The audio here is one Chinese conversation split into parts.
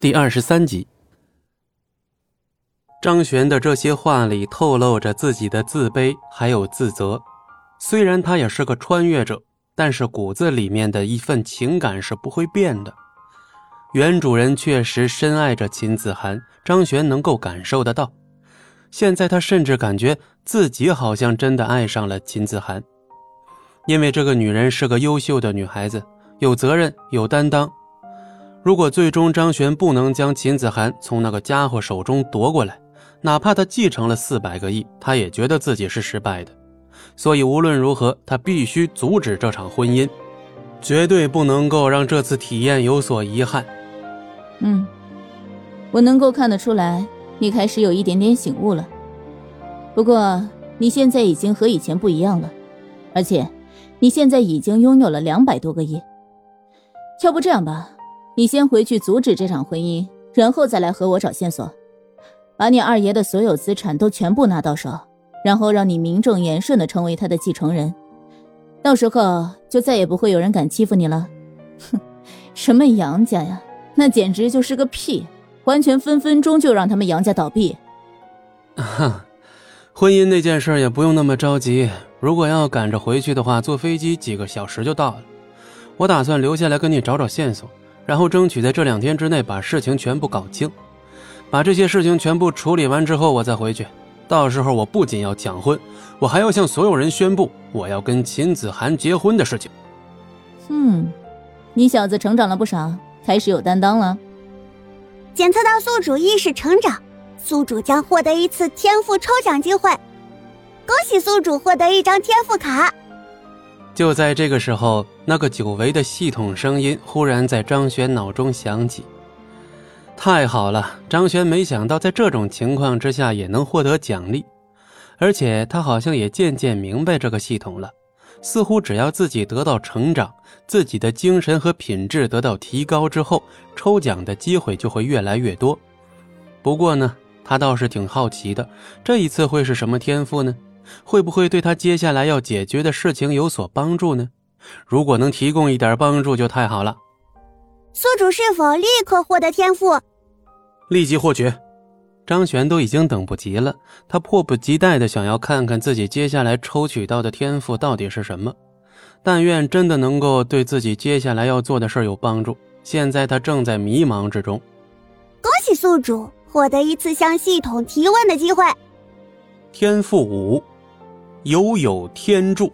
第二十三集，张璇的这些话里透露着自己的自卑还有自责。虽然他也是个穿越者，但是骨子里面的一份情感是不会变的。原主人确实深爱着秦子涵，张璇能够感受得到。现在他甚至感觉自己好像真的爱上了秦子涵，因为这个女人是个优秀的女孩子，有责任，有担当。如果最终张璇不能将秦子涵从那个家伙手中夺过来，哪怕他继承了四百个亿，他也觉得自己是失败的。所以无论如何，他必须阻止这场婚姻，绝对不能够让这次体验有所遗憾。嗯，我能够看得出来，你开始有一点点醒悟了。不过你现在已经和以前不一样了，而且你现在已经拥有了两百多个亿。要不这样吧？你先回去阻止这场婚姻，然后再来和我找线索，把你二爷的所有资产都全部拿到手，然后让你名正言顺的成为他的继承人。到时候就再也不会有人敢欺负你了。哼，什么杨家呀，那简直就是个屁，完全分分钟就让他们杨家倒闭。哈，婚姻那件事也不用那么着急，如果要赶着回去的话，坐飞机几个小时就到了。我打算留下来跟你找找线索。然后争取在这两天之内把事情全部搞清，把这些事情全部处理完之后，我再回去。到时候我不仅要抢婚，我还要向所有人宣布我要跟秦子涵结婚的事情。嗯，你小子成长了不少，开始有担当了。检测到宿主意识成长，宿主将获得一次天赋抽奖机会。恭喜宿主获得一张天赋卡。就在这个时候，那个久违的系统声音忽然在张璇脑中响起。太好了，张璇没想到在这种情况之下也能获得奖励，而且他好像也渐渐明白这个系统了。似乎只要自己得到成长，自己的精神和品质得到提高之后，抽奖的机会就会越来越多。不过呢，他倒是挺好奇的，这一次会是什么天赋呢？会不会对他接下来要解决的事情有所帮助呢？如果能提供一点帮助，就太好了。宿主是否立刻获得天赋？立即获取。张璇都已经等不及了，他迫不及待的想要看看自己接下来抽取到的天赋到底是什么。但愿真的能够对自己接下来要做的事有帮助。现在他正在迷茫之中。恭喜宿主获得一次向系统提问的机会。天赋五。犹有天助，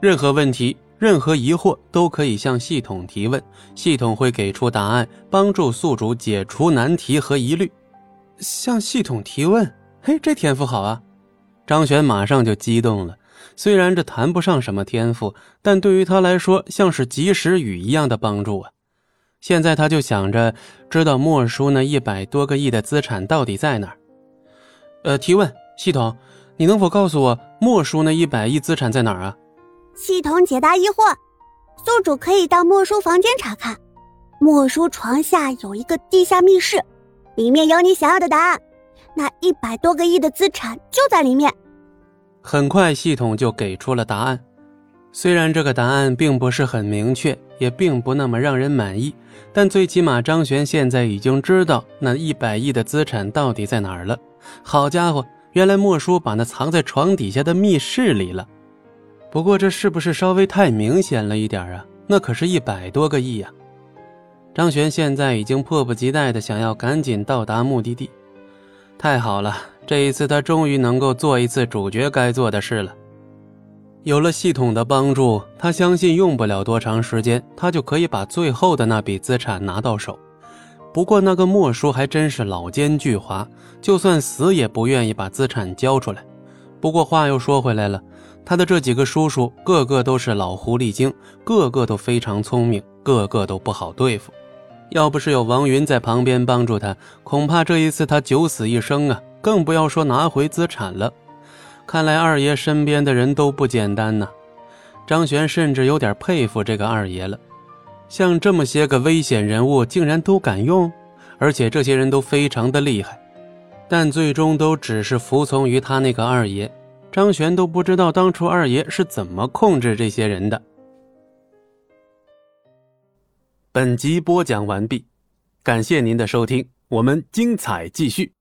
任何问题、任何疑惑都可以向系统提问，系统会给出答案，帮助宿主解除难题和疑虑。向系统提问，嘿，这天赋好啊！张璇马上就激动了。虽然这谈不上什么天赋，但对于他来说像是及时雨一样的帮助啊！现在他就想着，知道莫叔那一百多个亿的资产到底在哪儿。呃，提问系统。你能否告诉我莫叔那一百亿资产在哪儿啊？系统解答疑惑，宿主可以到莫叔房间查看。莫叔床下有一个地下密室，里面有你想要的答案。那一百多个亿的资产就在里面。很快，系统就给出了答案。虽然这个答案并不是很明确，也并不那么让人满意，但最起码张璇现在已经知道那一百亿的资产到底在哪儿了。好家伙！原来莫叔把那藏在床底下的密室里了，不过这是不是稍微太明显了一点啊？那可是一百多个亿呀！张璇现在已经迫不及待的想要赶紧到达目的地。太好了，这一次他终于能够做一次主角该做的事了。有了系统的帮助，他相信用不了多长时间，他就可以把最后的那笔资产拿到手。不过那个莫叔还真是老奸巨猾，就算死也不愿意把资产交出来。不过话又说回来了，他的这几个叔叔个个都是老狐狸精，个个都非常聪明，个个都不好对付。要不是有王云在旁边帮助他，恐怕这一次他九死一生啊！更不要说拿回资产了。看来二爷身边的人都不简单呐。张璇甚至有点佩服这个二爷了。像这么些个危险人物，竟然都敢用，而且这些人都非常的厉害，但最终都只是服从于他那个二爷。张璇都不知道当初二爷是怎么控制这些人的。本集播讲完毕。感谢您的收听，我们精彩继续。